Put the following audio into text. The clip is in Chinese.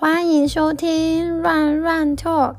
欢迎收听 run run talk